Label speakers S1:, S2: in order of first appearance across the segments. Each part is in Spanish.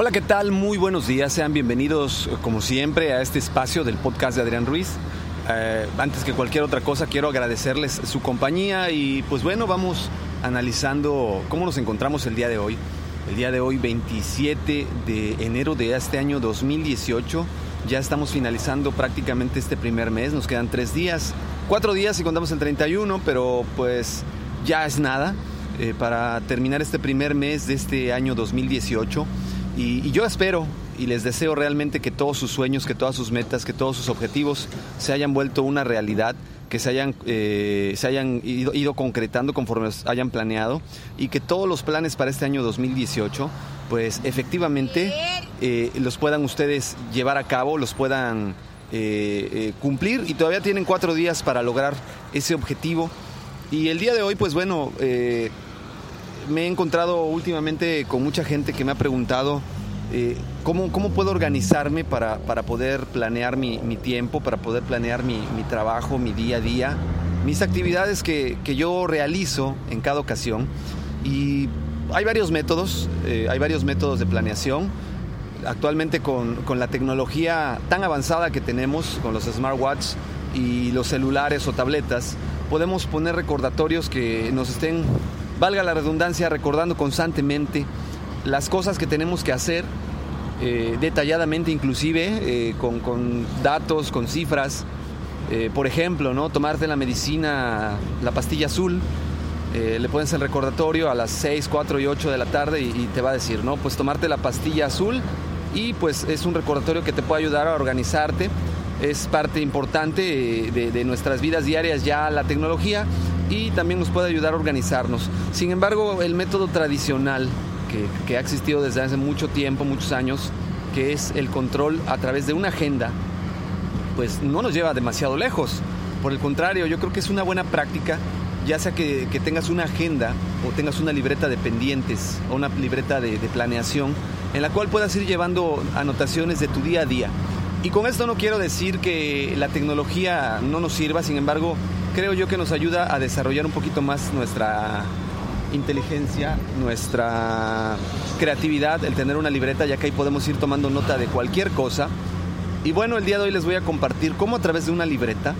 S1: Hola, ¿qué tal? Muy buenos días. Sean bienvenidos, como siempre, a este espacio del podcast de Adrián Ruiz. Eh, antes que cualquier otra cosa, quiero agradecerles su compañía y pues bueno, vamos analizando cómo nos encontramos el día de hoy. El día de hoy, 27 de enero de este año 2018. Ya estamos finalizando prácticamente este primer mes. Nos quedan tres días, cuatro días si contamos el 31, pero pues ya es nada eh, para terminar este primer mes de este año 2018. Y, yo espero y les deseo realmente que todos sus sueños, que todas sus metas, que todos sus objetivos se hayan vuelto una realidad, que se hayan, eh, se hayan ido, concretando conforme hayan planeado y que todos los planes para este año 2018 pues efectivamente eh, los puedan ustedes llevar a cabo, los puedan eh, cumplir y todavía tienen cuatro días para lograr ese objetivo. Y el día de hoy pues bueno me he encontrado últimamente con mucha gente que me ha preguntado eh, ¿cómo, ¿cómo, puedo organizarme para, para poder planear mi, mi, tiempo, para poder planear mi, mi, trabajo, mi día a día, mis actividades que, que, yo realizo en cada ocasión. Y hay varios métodos, eh, hay varios métodos de planeación. Actualmente con, con, la tecnología tan avanzada que tenemos, con los smartwatches y los celulares o tabletas, podemos poner recordatorios que nos estén valga la redundancia, recordando constantemente las cosas que tenemos que hacer, eh, detalladamente inclusive, eh, con, datos, con cifras. Eh, por ejemplo, ¿no? tomarte la medicina, la pastilla azul, le pones el recordatorio a las 6, 4 y 8 de la tarde y, te va a decir, ¿no? Pues tomarte la pastilla azul y pues es un recordatorio que te puede ayudar a organizarte. Es parte importante de, de nuestras vidas diarias ya la tecnología y también nos puede ayudar a organizarnos. Sin embargo, el método tradicional que, ha existido desde hace mucho tiempo, muchos años, que es el control a través de una agenda, pues no nos lleva demasiado lejos. Por el contrario, yo creo que es una buena práctica, ya sea que, tengas una agenda o tengas una libreta de pendientes o una libreta de, planeación, en la cual puedas ir llevando anotaciones de tu día a día. Y con esto no quiero decir que la tecnología no nos sirva, sin embargo, creo yo que nos ayuda a desarrollar un poquito más nuestra inteligencia, nuestra creatividad, el tener una libreta, ya que ahí podemos ir tomando nota de cualquier cosa. Y bueno, el día de hoy les voy a compartir cómo a través de una libreta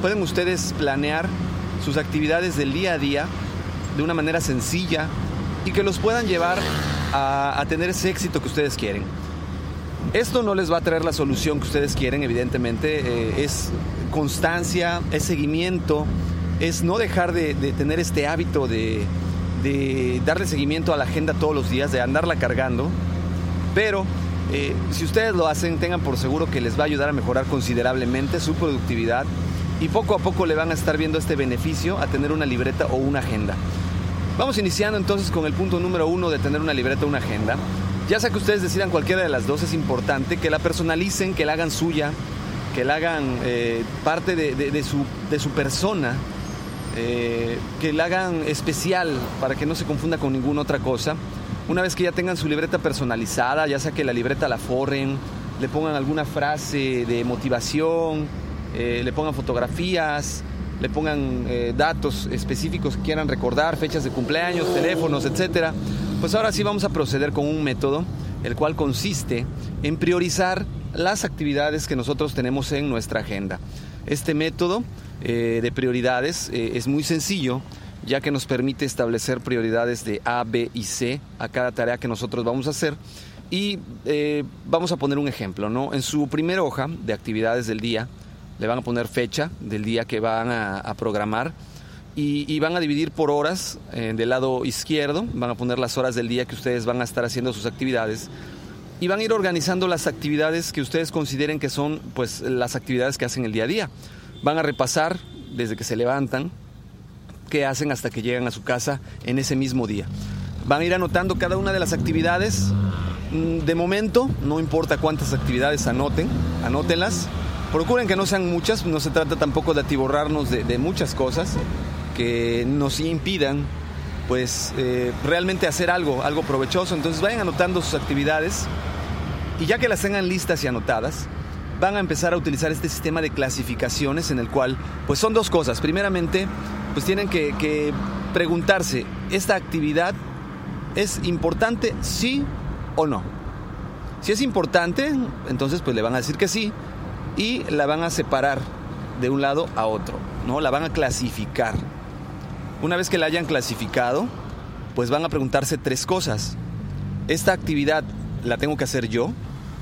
S1: pueden ustedes planear sus actividades del día a día de una manera sencilla y que los puedan llevar a, tener ese éxito que ustedes quieren. Esto no les va a traer la solución que ustedes quieren, evidentemente. Eh, es constancia, es seguimiento, es no dejar de, tener este hábito de, darle seguimiento a la agenda todos los días, de andarla cargando. Pero eh, si ustedes lo hacen, tengan por seguro que les va a ayudar a mejorar considerablemente su productividad y poco a poco le van a estar viendo este beneficio a tener una libreta o una agenda. Vamos iniciando entonces con el punto número uno de tener una libreta o una agenda. Ya sea que ustedes decidan cualquiera de las dos, es importante que la personalicen, que la hagan suya, que la hagan eh, parte de, su, persona, eh, que la hagan especial para que no se confunda con ninguna otra cosa. Una vez que ya tengan su libreta personalizada, ya sea que la libreta la forren, le pongan alguna frase de motivación, eh, le pongan fotografías, le pongan datos específicos que quieran recordar, fechas de cumpleaños, teléfonos, etcétera pues ahora sí vamos a proceder con un método, el cual consiste en priorizar las actividades que nosotros tenemos en nuestra agenda. Este método eh, de prioridades eh, es muy sencillo, ya que nos permite establecer prioridades de A, B y C a cada tarea que nosotros vamos a hacer. Y eh, vamos a poner un ejemplo, ¿no? En su primera hoja de actividades del día, le van a poner fecha del día que van a programar y, van a dividir por horas eh, del lado izquierdo, van a poner las horas del día que ustedes van a estar haciendo sus actividades y van a ir organizando las actividades que ustedes consideren que son pues las actividades que hacen el día a día. Van a repasar desde que se levantan, qué hacen hasta que llegan a su casa en ese mismo día. Van a ir anotando cada una de las actividades. Mm, de momento, no importa cuántas actividades anoten, anótenlas. Procuren que no sean muchas, no se trata tampoco de atiborrarnos de, muchas cosas que nos impidan pues eh, realmente hacer algo, algo provechoso. Entonces vayan anotando sus actividades y ya que las tengan listas y anotadas, van a empezar a utilizar este sistema de clasificaciones en el cual, pues son dos cosas. Primeramente, pues tienen que, preguntarse, ¿esta actividad es importante sí o no? Si es importante, entonces pues le van a decir que sí y la van a separar de un lado a otro, ¿no? La van a clasificar. Una vez que la hayan clasificado, pues van a preguntarse tres cosas. ¿Esta actividad la tengo que hacer yo?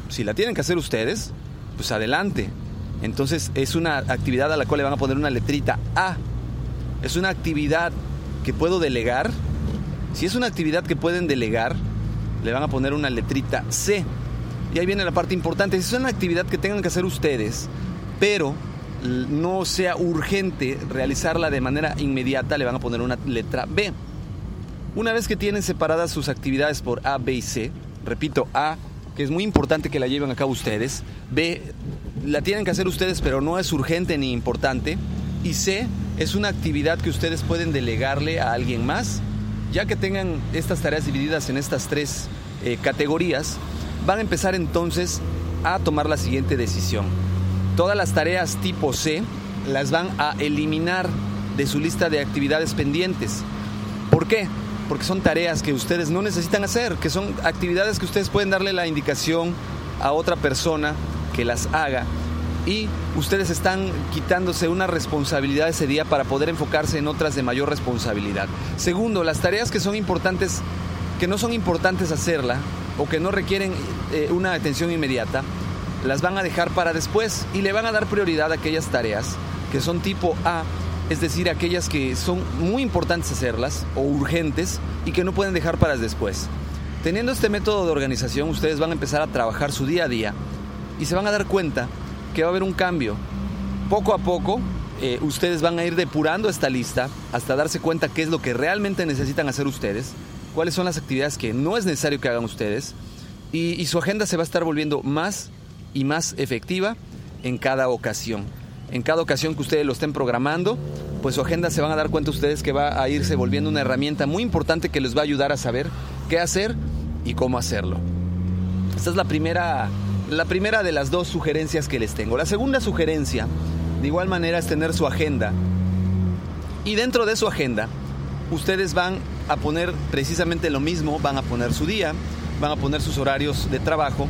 S1: Si la tienen que hacer ustedes, pues adelante. Entonces es una actividad a la cual le van a poner una letrita A. Es una actividad que puedo delegar. Si es una actividad que pueden delegar, le van a poner una letrita C. Y ahí viene la parte importante. Si es una actividad que tengan que hacer ustedes, pero no sea urgente realizarla de manera inmediata, le van a poner una letra B. Una vez que tienen separadas sus actividades por A, B y C, repito, A, que es muy importante que la lleven a cabo ustedes. B, la tienen que hacer ustedes, pero no es urgente ni importante. Y C, es una actividad que ustedes pueden delegarle a alguien más. Ya que tengan estas tareas divididas en estas tres eh, categorías, van a empezar entonces a tomar la siguiente decisión. Todas las tareas tipo C las van a eliminar de su lista de actividades pendientes. ¿Por qué? porque son tareas que ustedes no necesitan hacer, que son actividades que ustedes pueden darle la indicación a otra persona que las haga y ustedes están quitándose una responsabilidad ese día para poder enfocarse en otras de mayor responsabilidad. Segundo, las tareas que son importantes, que no son importantes hacerla o que no requieren eh, una atención inmediata, las van a dejar para después y le van a dar prioridad a aquellas tareas que son tipo A es decir, aquellas que son muy importantes hacerlas o urgentes y que no pueden dejar para después. Teniendo este método de organización, ustedes van a empezar a trabajar su día a día y se van a dar cuenta que va a haber un cambio. Poco a poco, eh, ustedes van a ir depurando esta lista hasta darse cuenta qué es lo que realmente necesitan hacer ustedes, cuáles son las actividades que no es necesario que hagan ustedes y su agenda se va a estar volviendo más y más efectiva en cada ocasión en cada ocasión que ustedes lo estén programando, pues su agenda se van a dar cuenta ustedes que va a irse volviendo una herramienta muy importante que les va a ayudar a saber qué hacer y cómo hacerlo. Esta es la primera, la primera de las dos sugerencias que les tengo. La segunda sugerencia, de igual manera, es tener su agenda. Y dentro de su agenda, ustedes van a poner precisamente lo mismo, van a poner su día, van a poner sus horarios de trabajo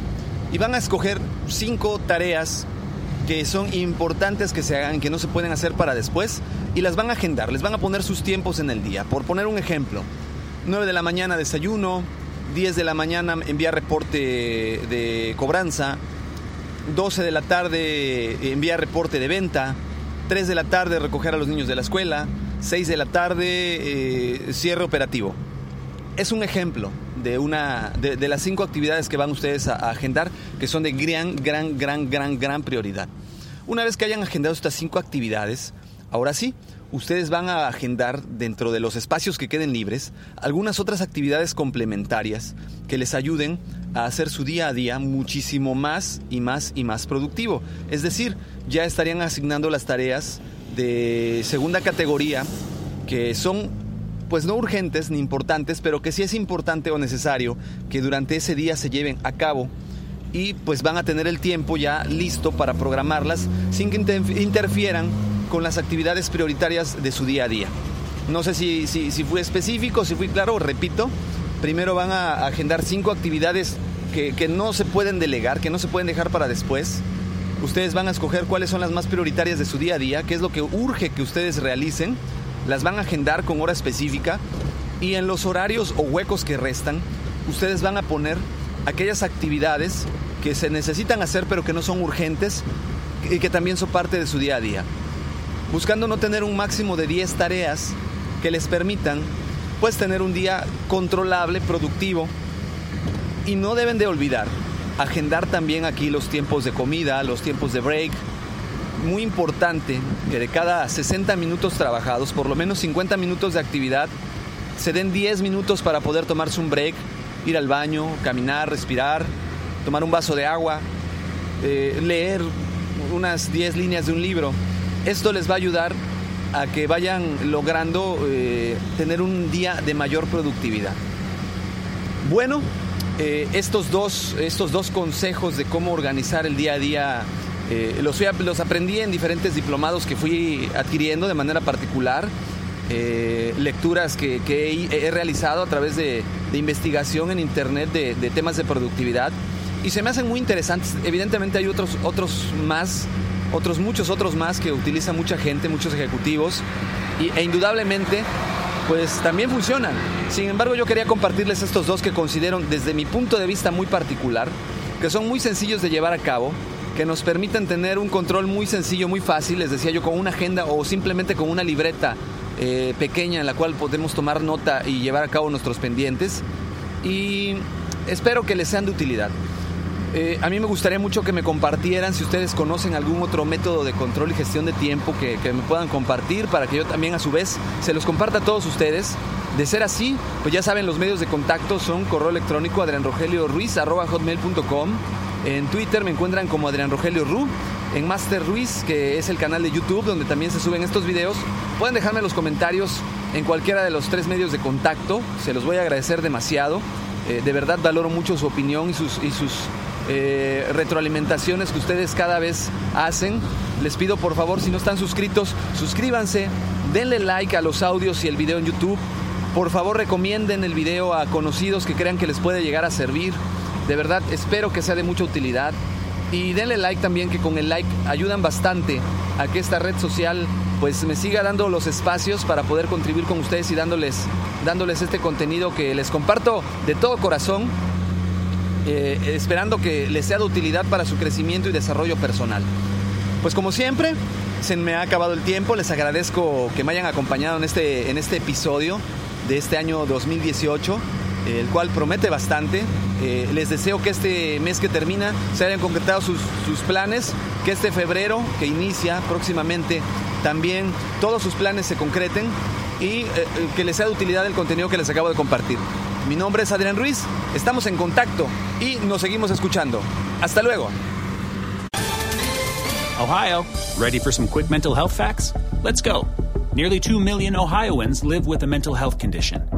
S1: y van a escoger cinco tareas que son importantes que se hagan, que no se pueden hacer para después, y las van a agendar, les van a poner sus tiempos en el día. Por poner un ejemplo, 9 de la mañana desayuno, 10 de la mañana enviar reporte de cobranza, 12 de la tarde enviar reporte de venta, 3 de la tarde recoger a los niños de la escuela, 6 de la tarde eh, cierre operativo. Es un ejemplo de, una, de, las cinco actividades que van ustedes a, agendar, que son de gran, gran, gran, gran, gran prioridad. Una vez que hayan agendado estas cinco actividades, ahora sí, ustedes van a agendar dentro de los espacios que queden libres algunas otras actividades complementarias que les ayuden a hacer su día a día muchísimo más y más y más productivo. Es decir, ya estarían asignando las tareas de segunda categoría que son pues no urgentes ni importantes, pero que sí es importante o necesario que durante ese día se lleven a cabo y pues van a tener el tiempo ya listo para programarlas sin que interfieran con las actividades prioritarias de su día a día. No sé si, si, fui específico, si fui claro, repito, primero van a agendar cinco actividades que, que no se pueden delegar, que no se pueden dejar para después. Ustedes van a escoger cuáles son las más prioritarias de su día a día, qué es lo que urge que ustedes realicen las van a agendar con hora específica y en los horarios o huecos que restan, ustedes van a poner aquellas actividades que se necesitan hacer pero que no son urgentes y que también son parte de su día a día. Buscando no tener un máximo de 10 tareas que les permitan pues tener un día controlable, productivo y no deben de olvidar agendar también aquí los tiempos de comida, los tiempos de break, muy importante que de cada 60 minutos trabajados, por lo menos 50 minutos de actividad se den 10 minutos para poder tomarse un break, ir al baño, caminar, respirar, tomar un vaso de agua, eh, leer unas 10 líneas de un libro. Esto les va a ayudar a que vayan logrando eh, tener un día de mayor productividad. Bueno, eh, estos, dos, estos dos consejos de cómo organizar el día a día eh, los, los, aprendí en diferentes diplomados que fui adquiriendo de manera particular, lecturas que, he, realizado a través de, investigación en Internet de, de, temas de productividad y se me hacen muy interesantes. Evidentemente hay otros, otros más otros muchos otros más que utiliza mucha gente, muchos ejecutivos, y, e indudablemente pues también funcionan. Sin embargo, yo quería compartirles estos dos que considero desde mi punto de vista muy particular, que son muy sencillos de llevar a cabo, que nos permiten tener un control muy sencillo, muy fácil, les decía yo, con una agenda o simplemente con una libreta eh, pequeña en la cual podemos tomar nota y llevar a cabo nuestros pendientes. Y espero que les sean de utilidad. Eh, a mí me gustaría mucho que me compartieran si ustedes conocen algún otro método de control y gestión de tiempo que, me puedan compartir para que yo también a su vez se los comparta a todos ustedes. De ser así, pues ya saben, los medios de contacto son correo electrónico hotmail.com En Twitter me encuentran como Adrián Rogelio Ru. En Master Ruiz, que es el canal de YouTube donde también se suben estos videos, pueden dejarme los comentarios en cualquiera de los tres medios de contacto. Se los voy a agradecer demasiado. Eh, de verdad valoro mucho su opinión y sus, eh, retroalimentaciones que ustedes cada vez hacen. Les pido por favor, si no están suscritos, suscríbanse, denle like a los audios y el video en YouTube. Por favor, recomienden el video a conocidos que crean que les puede llegar a servir. De verdad, espero que sea de mucha utilidad. Y denle like también, que con el like ayudan bastante a que esta red social pues me siga dando los espacios para poder contribuir con ustedes y dándoles, dándoles este contenido que les comparto de todo corazón eh, esperando que les sea de utilidad para su crecimiento y desarrollo personal. Pues como siempre, se me ha acabado el tiempo, les agradezco que me hayan acompañado en este, en este episodio de este año 2018 el cual promete bastante. Eh, les deseo que este mes que termina se hayan concretado sus, planes, que este febrero que inicia próximamente también todos sus planes se concreten y eh, que les sea de utilidad el contenido que les acabo de compartir. Mi nombre es Adrián Ruiz, estamos en contacto y nos seguimos escuchando. Hasta luego.
S2: Ohio, ready for some quick mental health facts? Let's go. Nearly 2 million Ohioans live with a mental health condition.